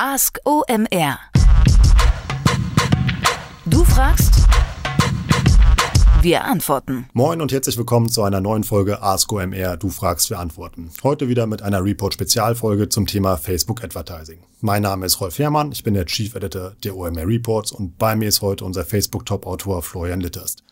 Ask OMR. Du fragst, wir antworten. Moin und herzlich willkommen zu einer neuen Folge Ask OMR. Du fragst, wir antworten. Heute wieder mit einer Report-Spezialfolge zum Thema Facebook Advertising. Mein Name ist Rolf Herrmann, ich bin der Chief Editor der OMR Reports und bei mir ist heute unser Facebook-Top-Autor Florian Litterst.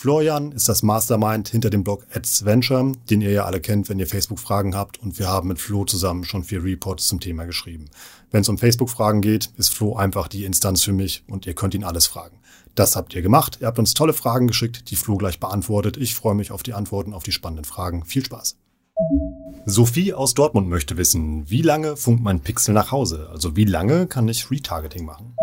Florian ist das Mastermind hinter dem Blog AdsVenture, den ihr ja alle kennt, wenn ihr Facebook-Fragen habt. Und wir haben mit Flo zusammen schon vier Reports zum Thema geschrieben. Wenn es um Facebook-Fragen geht, ist Flo einfach die Instanz für mich und ihr könnt ihn alles fragen. Das habt ihr gemacht. Ihr habt uns tolle Fragen geschickt, die Flo gleich beantwortet. Ich freue mich auf die Antworten auf die spannenden Fragen. Viel Spaß. Sophie aus Dortmund möchte wissen, wie lange funkt mein Pixel nach Hause? Also wie lange kann ich Retargeting machen?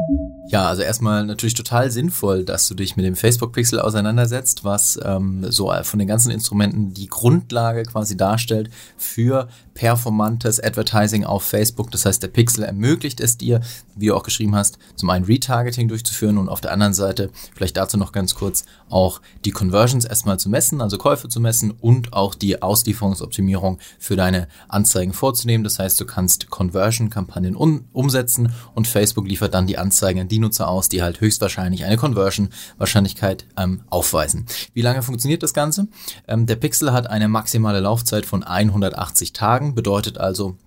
Ja, also erstmal natürlich total sinnvoll, dass du dich mit dem Facebook-Pixel auseinandersetzt, was ähm, so von den ganzen Instrumenten die Grundlage quasi darstellt für performantes Advertising auf Facebook. Das heißt, der Pixel ermöglicht es dir, wie du auch geschrieben hast, zum einen Retargeting durchzuführen und auf der anderen Seite vielleicht dazu noch ganz kurz auch die Conversions erstmal zu messen, also Käufe zu messen und auch die Auslieferungsoptimierung für deine Anzeigen vorzunehmen. Das heißt, du kannst Conversion-Kampagnen um, umsetzen und Facebook liefert dann die Anzeigen an die Nutzer aus, die halt höchstwahrscheinlich eine Conversion-Wahrscheinlichkeit ähm, aufweisen. Wie lange funktioniert das Ganze? Ähm, der Pixel hat eine maximale Laufzeit von 180 Tagen, bedeutet also,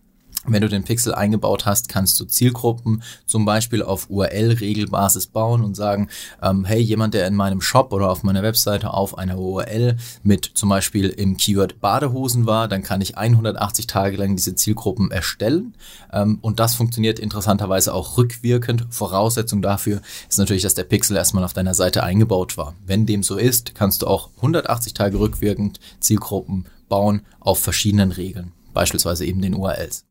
wenn du den Pixel eingebaut hast, kannst du Zielgruppen zum Beispiel auf URL-Regelbasis bauen und sagen, ähm, hey, jemand, der in meinem Shop oder auf meiner Webseite auf einer URL mit zum Beispiel im Keyword Badehosen war, dann kann ich 180 Tage lang diese Zielgruppen erstellen. Ähm, und das funktioniert interessanterweise auch rückwirkend. Voraussetzung dafür ist natürlich, dass der Pixel erstmal auf deiner Seite eingebaut war. Wenn dem so ist, kannst du auch 180 Tage rückwirkend Zielgruppen bauen auf verschiedenen Regeln, beispielsweise eben den URLs.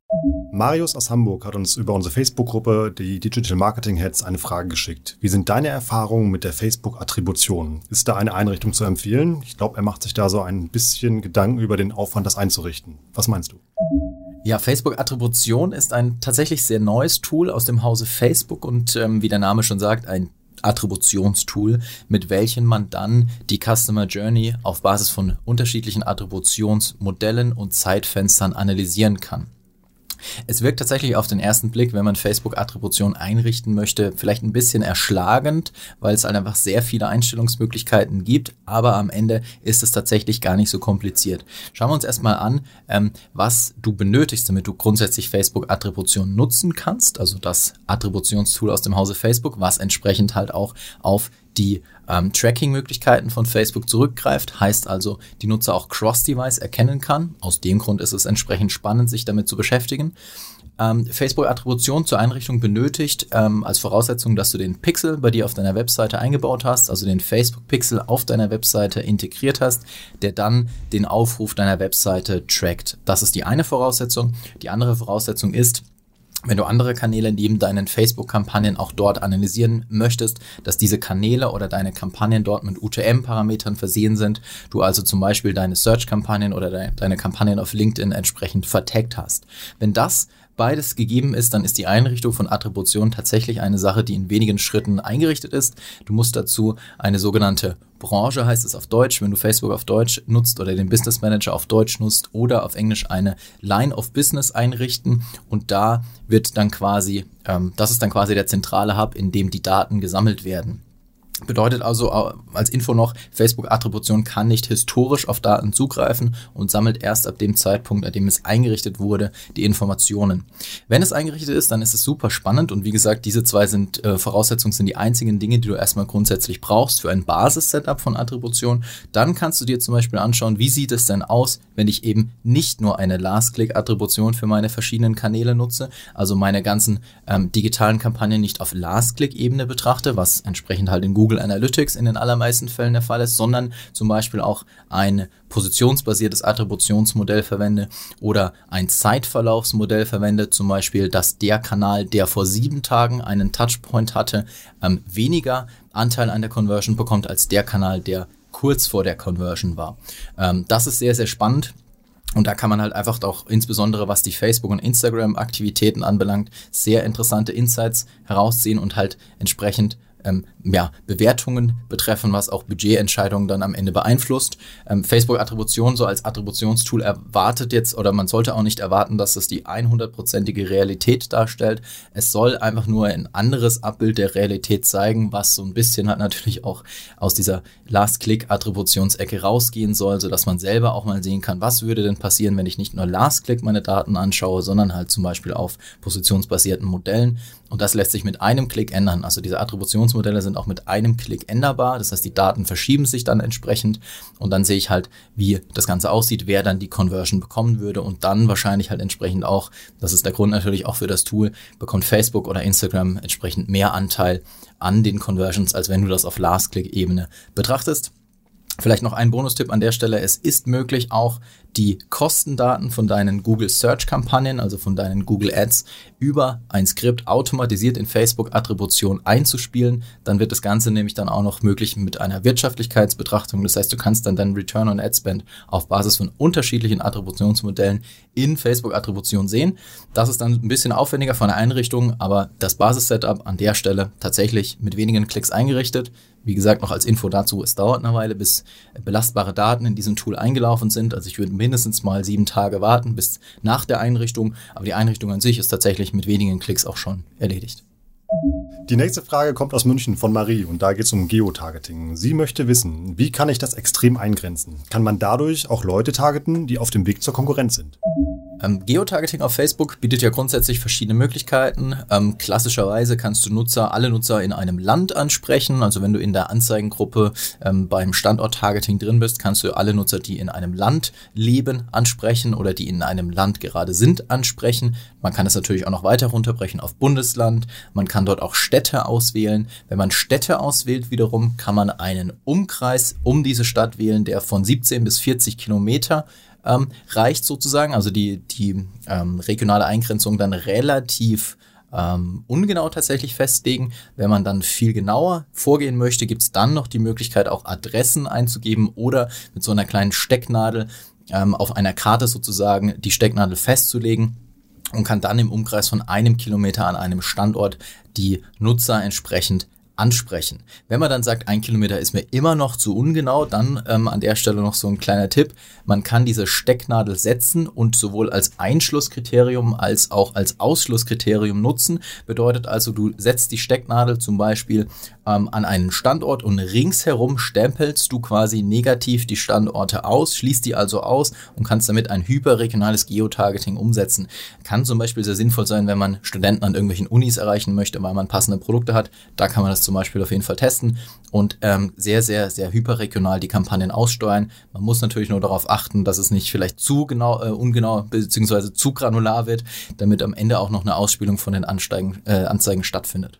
Marius aus Hamburg hat uns über unsere Facebook-Gruppe, die Digital Marketing Heads, eine Frage geschickt. Wie sind deine Erfahrungen mit der Facebook-Attribution? Ist da eine Einrichtung zu empfehlen? Ich glaube, er macht sich da so ein bisschen Gedanken über den Aufwand, das einzurichten. Was meinst du? Ja, Facebook-Attribution ist ein tatsächlich sehr neues Tool aus dem Hause Facebook und ähm, wie der Name schon sagt, ein Attributionstool, mit welchem man dann die Customer Journey auf Basis von unterschiedlichen Attributionsmodellen und Zeitfenstern analysieren kann. Es wirkt tatsächlich auf den ersten Blick, wenn man Facebook-Attribution einrichten möchte, vielleicht ein bisschen erschlagend, weil es halt einfach sehr viele Einstellungsmöglichkeiten gibt, aber am Ende ist es tatsächlich gar nicht so kompliziert. Schauen wir uns erstmal an, ähm, was du benötigst, damit du grundsätzlich Facebook-Attribution nutzen kannst, also das Attributionstool aus dem Hause Facebook, was entsprechend halt auch auf die ähm, Tracking-Möglichkeiten von Facebook zurückgreift, heißt also, die Nutzer auch Cross-Device erkennen kann. Aus dem Grund ist es entsprechend spannend, sich damit zu beschäftigen. Ähm, Facebook-Attribution zur Einrichtung benötigt ähm, als Voraussetzung, dass du den Pixel bei dir auf deiner Webseite eingebaut hast, also den Facebook-Pixel auf deiner Webseite integriert hast, der dann den Aufruf deiner Webseite trackt. Das ist die eine Voraussetzung. Die andere Voraussetzung ist, wenn du andere Kanäle neben deinen Facebook-Kampagnen auch dort analysieren möchtest, dass diese Kanäle oder deine Kampagnen dort mit UTM-Parametern versehen sind, du also zum Beispiel deine Search-Kampagnen oder de deine Kampagnen auf LinkedIn entsprechend vertaggt hast. Wenn das beides gegeben ist, dann ist die Einrichtung von Attribution tatsächlich eine Sache, die in wenigen Schritten eingerichtet ist. Du musst dazu eine sogenannte Branche, heißt es auf Deutsch, wenn du Facebook auf Deutsch nutzt oder den Business Manager auf Deutsch nutzt oder auf Englisch eine Line of Business einrichten und da wird dann quasi, ähm, das ist dann quasi der zentrale Hub, in dem die Daten gesammelt werden. Bedeutet also als Info noch, Facebook-Attribution kann nicht historisch auf Daten zugreifen und sammelt erst ab dem Zeitpunkt, an dem es eingerichtet wurde, die Informationen. Wenn es eingerichtet ist, dann ist es super spannend und wie gesagt, diese zwei sind äh, Voraussetzungen sind die einzigen Dinge, die du erstmal grundsätzlich brauchst für ein Basis-Setup von Attribution. Dann kannst du dir zum Beispiel anschauen, wie sieht es denn aus, wenn ich eben nicht nur eine Last-Click-Attribution für meine verschiedenen Kanäle nutze, also meine ganzen ähm, digitalen Kampagnen nicht auf Last-Click-Ebene betrachte, was entsprechend halt in Google Google Analytics in den allermeisten Fällen der Fall ist, sondern zum Beispiel auch ein positionsbasiertes Attributionsmodell verwende oder ein Zeitverlaufsmodell verwende, zum Beispiel, dass der Kanal, der vor sieben Tagen einen Touchpoint hatte, ähm, weniger Anteil an der Conversion bekommt als der Kanal, der kurz vor der Conversion war. Ähm, das ist sehr, sehr spannend. Und da kann man halt einfach auch insbesondere was die Facebook- und Instagram-Aktivitäten anbelangt, sehr interessante Insights herausziehen und halt entsprechend ähm, ja, Bewertungen betreffen, was auch Budgetentscheidungen dann am Ende beeinflusst. Ähm, Facebook-Attribution so als Attributionstool erwartet jetzt oder man sollte auch nicht erwarten, dass es die 100%ige Realität darstellt. Es soll einfach nur ein anderes Abbild der Realität zeigen, was so ein bisschen halt natürlich auch aus dieser Last-Click-Attributionsecke rausgehen soll, sodass man selber auch mal sehen kann, was würde denn passieren, wenn ich nicht nur Last-Click meine Daten anschaue, sondern halt zum Beispiel auf positionsbasierten Modellen. Und das lässt sich mit einem Klick ändern. Also diese Attributionsmodelle sind auch mit einem Klick änderbar. Das heißt, die Daten verschieben sich dann entsprechend. Und dann sehe ich halt, wie das Ganze aussieht, wer dann die Conversion bekommen würde. Und dann wahrscheinlich halt entsprechend auch, das ist der Grund natürlich auch für das Tool, bekommt Facebook oder Instagram entsprechend mehr Anteil an den Conversions, als wenn du das auf Last-Click-Ebene betrachtest. Vielleicht noch ein Bonustipp an der Stelle. Es ist möglich, auch die Kostendaten von deinen Google Search Kampagnen, also von deinen Google Ads, über ein Skript automatisiert in Facebook Attribution einzuspielen. Dann wird das Ganze nämlich dann auch noch möglich mit einer Wirtschaftlichkeitsbetrachtung. Das heißt, du kannst dann deinen Return on Ad Spend auf Basis von unterschiedlichen Attributionsmodellen in Facebook Attribution sehen. Das ist dann ein bisschen aufwendiger von der Einrichtung, aber das Basis-Setup an der Stelle tatsächlich mit wenigen Klicks eingerichtet. Wie gesagt, noch als Info dazu, es dauert eine Weile, bis belastbare Daten in diesem Tool eingelaufen sind. Also ich würde mindestens mal sieben Tage warten bis nach der Einrichtung. Aber die Einrichtung an sich ist tatsächlich mit wenigen Klicks auch schon erledigt. Die nächste Frage kommt aus München von Marie und da geht es um Geotargeting. Sie möchte wissen, wie kann ich das extrem eingrenzen? Kann man dadurch auch Leute targeten, die auf dem Weg zur Konkurrenz sind? Ähm, Geotargeting auf Facebook bietet ja grundsätzlich verschiedene Möglichkeiten. Ähm, klassischerweise kannst du Nutzer, alle Nutzer in einem Land ansprechen. Also wenn du in der Anzeigengruppe ähm, beim Standort-Targeting drin bist, kannst du alle Nutzer, die in einem Land leben, ansprechen oder die in einem Land gerade sind, ansprechen. Man kann es natürlich auch noch weiter runterbrechen auf Bundesland. Man kann dort auch Städte auswählen. Wenn man Städte auswählt wiederum, kann man einen Umkreis um diese Stadt wählen, der von 17 bis 40 Kilometer ähm, reicht sozusagen. Also die, die ähm, regionale Eingrenzung dann relativ ähm, ungenau tatsächlich festlegen. Wenn man dann viel genauer vorgehen möchte, gibt es dann noch die Möglichkeit, auch Adressen einzugeben oder mit so einer kleinen Stecknadel ähm, auf einer Karte sozusagen die Stecknadel festzulegen und kann dann im Umkreis von einem Kilometer an einem Standort die Nutzer entsprechend ansprechen. Wenn man dann sagt, ein Kilometer ist mir immer noch zu ungenau, dann ähm, an der Stelle noch so ein kleiner Tipp. Man kann diese Stecknadel setzen und sowohl als Einschlusskriterium als auch als Ausschlusskriterium nutzen. Bedeutet also, du setzt die Stecknadel zum Beispiel ähm, an einen Standort und ringsherum stempelst du quasi negativ die Standorte aus, schließt die also aus und kannst damit ein hyperregionales Geotargeting umsetzen. Kann zum Beispiel sehr sinnvoll sein, wenn man Studenten an irgendwelchen Unis erreichen möchte, weil man passende Produkte hat. Da kann man das zum Beispiel auf jeden Fall testen und ähm, sehr, sehr, sehr hyperregional die Kampagnen aussteuern. Man muss natürlich nur darauf achten, dass es nicht vielleicht zu genau, äh, ungenau bzw. zu granular wird, damit am Ende auch noch eine Ausspielung von den Ansteigen, äh, Anzeigen stattfindet.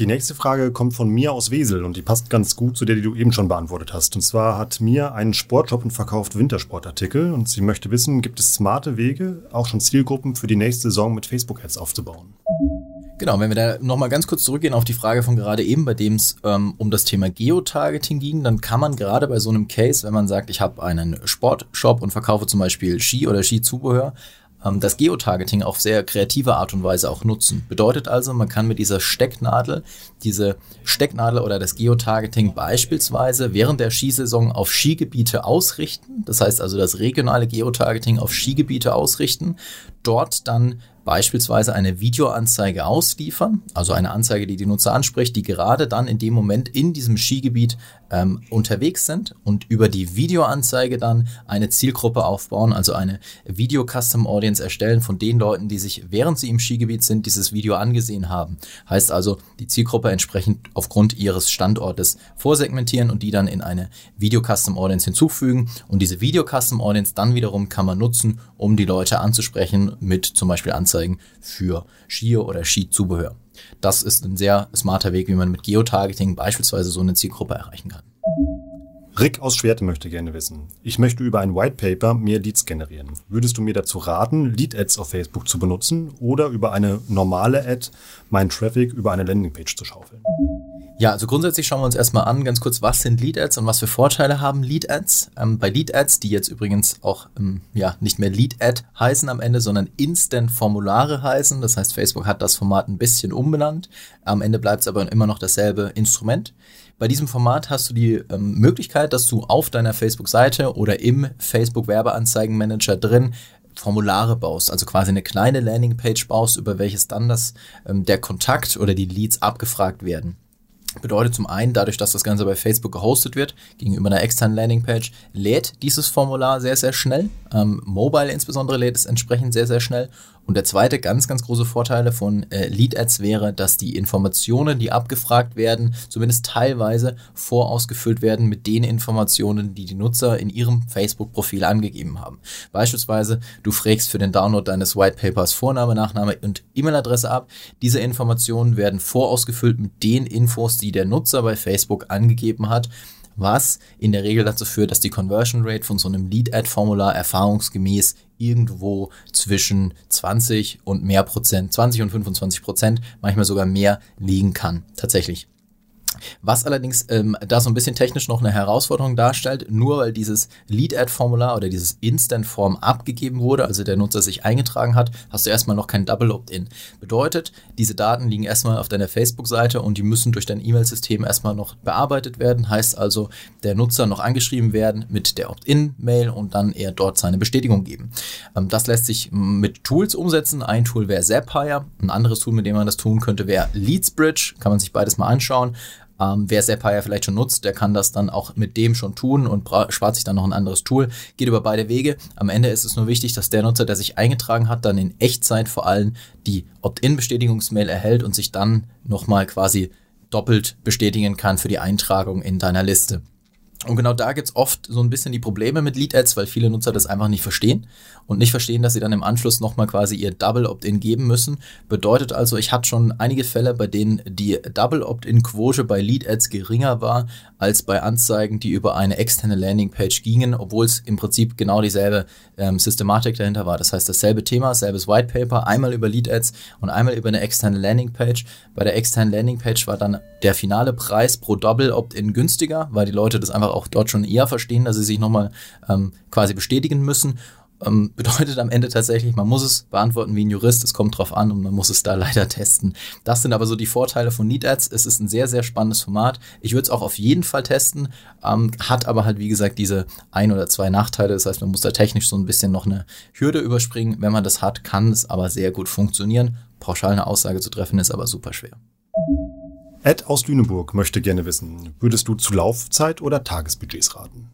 Die nächste Frage kommt von mir aus Wesel und die passt ganz gut zu der, die du eben schon beantwortet hast. Und zwar hat mir einen Sportshop und verkauft Wintersportartikel und sie möchte wissen, gibt es smarte Wege, auch schon Zielgruppen für die nächste Saison mit Facebook-Ads aufzubauen? Genau, wenn wir da nochmal ganz kurz zurückgehen auf die Frage von gerade eben, bei dem es ähm, um das Thema Geotargeting ging, dann kann man gerade bei so einem Case, wenn man sagt, ich habe einen Sportshop und verkaufe zum Beispiel Ski oder Skizubehör, das Geotargeting auf sehr kreative Art und Weise auch nutzen. Bedeutet also, man kann mit dieser Stecknadel, diese Stecknadel oder das Geotargeting beispielsweise während der Skisaison auf Skigebiete ausrichten. Das heißt also das regionale Geotargeting auf Skigebiete ausrichten. Dort dann beispielsweise eine Videoanzeige ausliefern, also eine Anzeige, die die Nutzer anspricht, die gerade dann in dem Moment in diesem Skigebiet ähm, unterwegs sind und über die Videoanzeige dann eine Zielgruppe aufbauen, also eine Video Custom Audience erstellen von den Leuten, die sich während sie im Skigebiet sind, dieses Video angesehen haben. Heißt also, die Zielgruppe entsprechend aufgrund ihres Standortes vorsegmentieren und die dann in eine Video Custom Audience hinzufügen und diese Video Custom Audience dann wiederum kann man nutzen, um die Leute anzusprechen mit zum Beispiel anzeigen für Skier oder Skizubehör. Das ist ein sehr smarter Weg, wie man mit Geotargeting beispielsweise so eine Zielgruppe erreichen kann. Rick aus Schwerte möchte gerne wissen. Ich möchte über ein White Paper mehr Leads generieren. Würdest du mir dazu raten, Lead-Ads auf Facebook zu benutzen oder über eine normale Ad meinen Traffic über eine Landingpage zu schaufeln? Ja, also grundsätzlich schauen wir uns erstmal an, ganz kurz, was sind Lead Ads und was für Vorteile haben Lead Ads. Ähm, bei Lead Ads, die jetzt übrigens auch ähm, ja, nicht mehr Lead Ad heißen am Ende, sondern Instant Formulare heißen. Das heißt, Facebook hat das Format ein bisschen umbenannt. Am Ende bleibt es aber immer noch dasselbe Instrument. Bei diesem Format hast du die ähm, Möglichkeit, dass du auf deiner Facebook-Seite oder im Facebook-Werbeanzeigen-Manager drin Formulare baust, also quasi eine kleine Landingpage baust, über welches dann das, ähm, der Kontakt oder die Leads abgefragt werden. Bedeutet zum einen, dadurch, dass das Ganze bei Facebook gehostet wird, gegenüber einer externen Landingpage, lädt dieses Formular sehr, sehr schnell. Ähm, Mobile insbesondere lädt es entsprechend sehr, sehr schnell. Und der zweite ganz, ganz große Vorteil von äh, Lead Ads wäre, dass die Informationen, die abgefragt werden, zumindest teilweise vorausgefüllt werden mit den Informationen, die die Nutzer in ihrem Facebook-Profil angegeben haben. Beispielsweise, du fragst für den Download deines White Papers Vorname, Nachname und E-Mail-Adresse ab. Diese Informationen werden vorausgefüllt mit den Infos, die der Nutzer bei Facebook angegeben hat was in der Regel dazu führt, dass die Conversion Rate von so einem Lead-Ad-Formular erfahrungsgemäß irgendwo zwischen 20 und mehr Prozent, 20 und 25 Prozent, manchmal sogar mehr liegen kann, tatsächlich. Was allerdings ähm, da so ein bisschen technisch noch eine Herausforderung darstellt, nur weil dieses Lead-Ad-Formular oder dieses Instant-Form abgegeben wurde, also der Nutzer sich eingetragen hat, hast du erstmal noch kein Double Opt-in. Bedeutet, diese Daten liegen erstmal auf deiner Facebook-Seite und die müssen durch dein E-Mail-System erstmal noch bearbeitet werden. Heißt also, der Nutzer noch angeschrieben werden mit der Opt-in-Mail und dann er dort seine Bestätigung geben. Ähm, das lässt sich mit Tools umsetzen. Ein Tool wäre Zapier, ein anderes Tool, mit dem man das tun könnte, wäre LeadsBridge. Kann man sich beides mal anschauen. Ähm, wer Zapier vielleicht schon nutzt, der kann das dann auch mit dem schon tun und spart sich dann noch ein anderes Tool. Geht über beide Wege. Am Ende ist es nur wichtig, dass der Nutzer, der sich eingetragen hat, dann in Echtzeit vor allem die Opt-in-Bestätigungsmail erhält und sich dann nochmal quasi doppelt bestätigen kann für die Eintragung in deiner Liste. Und genau da gibt's oft so ein bisschen die Probleme mit Lead-Ads, weil viele Nutzer das einfach nicht verstehen und nicht verstehen, dass sie dann im Anschluss nochmal quasi ihr Double Opt-in geben müssen. Bedeutet also, ich hatte schon einige Fälle, bei denen die Double Opt-in-Quote bei Lead-Ads geringer war als bei Anzeigen, die über eine externe Landing-Page gingen, obwohl es im Prinzip genau dieselbe ähm, Systematik dahinter war. Das heißt, dasselbe Thema, selbes White Paper, einmal über Lead-Ads und einmal über eine externe Landing-Page. Bei der externen Landing-Page war dann der finale Preis pro Double Opt-in günstiger, weil die Leute das einfach auch dort schon eher verstehen, dass sie sich nochmal ähm, quasi bestätigen müssen. Ähm, bedeutet am Ende tatsächlich, man muss es beantworten wie ein Jurist, es kommt drauf an und man muss es da leider testen. Das sind aber so die Vorteile von Need Ads. Es ist ein sehr, sehr spannendes Format. Ich würde es auch auf jeden Fall testen, ähm, hat aber halt wie gesagt diese ein oder zwei Nachteile. Das heißt, man muss da technisch so ein bisschen noch eine Hürde überspringen. Wenn man das hat, kann es aber sehr gut funktionieren. Pauschal eine Aussage zu treffen ist aber super schwer. Ed aus Lüneburg möchte gerne wissen, würdest du zu Laufzeit oder Tagesbudgets raten?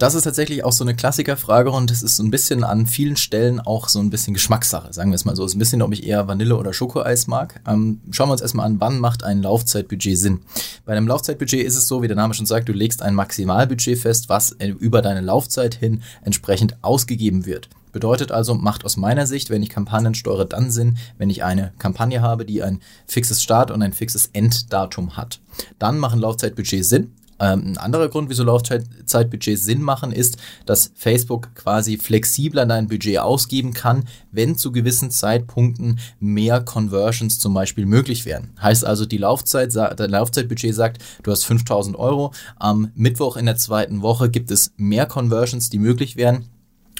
Das ist tatsächlich auch so eine Klassikerfrage und es ist so ein bisschen an vielen Stellen auch so ein bisschen Geschmackssache, sagen wir es mal so. Es ist ein bisschen, ob ich eher Vanille oder Schokoeis mag. Ähm, schauen wir uns erstmal an, wann macht ein Laufzeitbudget Sinn? Bei einem Laufzeitbudget ist es so, wie der Name schon sagt, du legst ein Maximalbudget fest, was über deine Laufzeit hin entsprechend ausgegeben wird. Bedeutet also, macht aus meiner Sicht, wenn ich Kampagnen steuere, dann Sinn, wenn ich eine Kampagne habe, die ein fixes Start- und ein fixes Enddatum hat. Dann machen Laufzeitbudgets Sinn. Ähm, ein anderer Grund, wieso Laufzeitbudgets Sinn machen, ist, dass Facebook quasi flexibler dein Budget ausgeben kann, wenn zu gewissen Zeitpunkten mehr Conversions zum Beispiel möglich wären. Heißt also, die Laufzeit, der Laufzeitbudget sagt, du hast 5000 Euro. Am Mittwoch in der zweiten Woche gibt es mehr Conversions, die möglich wären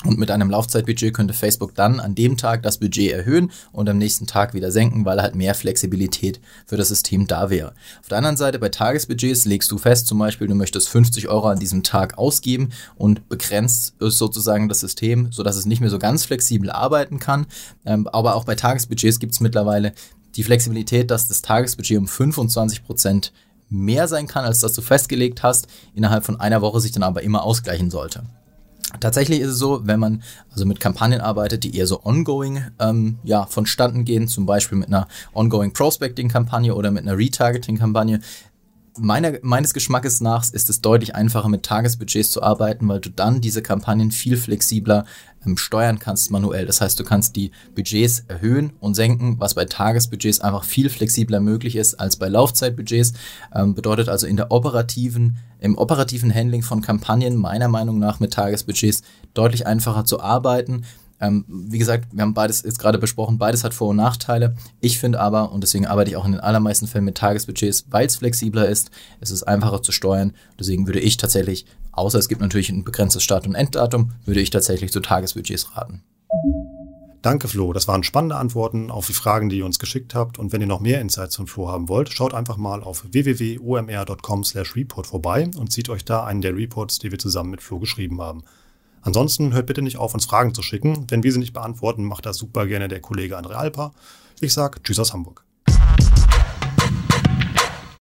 und mit einem Laufzeitbudget könnte Facebook dann an dem Tag das Budget erhöhen und am nächsten Tag wieder senken, weil halt mehr Flexibilität für das System da wäre. Auf der anderen Seite bei Tagesbudgets legst du fest, zum Beispiel, du möchtest 50 Euro an diesem Tag ausgeben und begrenzt sozusagen das System, sodass es nicht mehr so ganz flexibel arbeiten kann. Ähm, aber auch bei Tagesbudgets gibt es mittlerweile die Flexibilität, dass das Tagesbudget um 25 Prozent mehr sein kann, als das du festgelegt hast, innerhalb von einer Woche sich dann aber immer ausgleichen sollte. Tatsächlich ist es so, wenn man also mit Kampagnen arbeitet, die eher so ongoing ähm, ja, vonstatten gehen, zum Beispiel mit einer ongoing Prospecting-Kampagne oder mit einer Retargeting-Kampagne, meiner, meines Geschmackes nach ist es deutlich einfacher, mit Tagesbudgets zu arbeiten, weil du dann diese Kampagnen viel flexibler ähm, steuern kannst manuell. Das heißt, du kannst die Budgets erhöhen und senken, was bei Tagesbudgets einfach viel flexibler möglich ist als bei Laufzeitbudgets. Ähm, bedeutet also in der operativen, im operativen Handling von Kampagnen meiner Meinung nach mit Tagesbudgets deutlich einfacher zu arbeiten Ähm, wie gesagt, wir haben beides jetzt gerade besprochen, beides hat Vor- und Nachteile. Ich finde aber, und deswegen arbeite ich auch in den allermeisten Fällen mit Tagesbudgets, weil es flexibler ist, es ist einfacher zu steuern. Deswegen würde ich tatsächlich, außer es gibt natürlich ein begrenztes Start- und Enddatum, würde ich tatsächlich zu Tagesbudgets raten. Danke, Flo. Das waren spannende Antworten auf die Fragen, die ihr uns geschickt habt. Und wenn ihr noch mehr Insights von Flo haben wollt, schaut einfach mal auf www.omr.com/report vorbei und zieht euch da einen der Reports, die wir zusammen mit Flo geschrieben haben. Ansonsten hört bitte nicht auf, uns Fragen zu schicken. Wenn wir sie nicht beantworten, macht das super gerne der Kollege André Alper. Ich sage Tschüss aus Hamburg.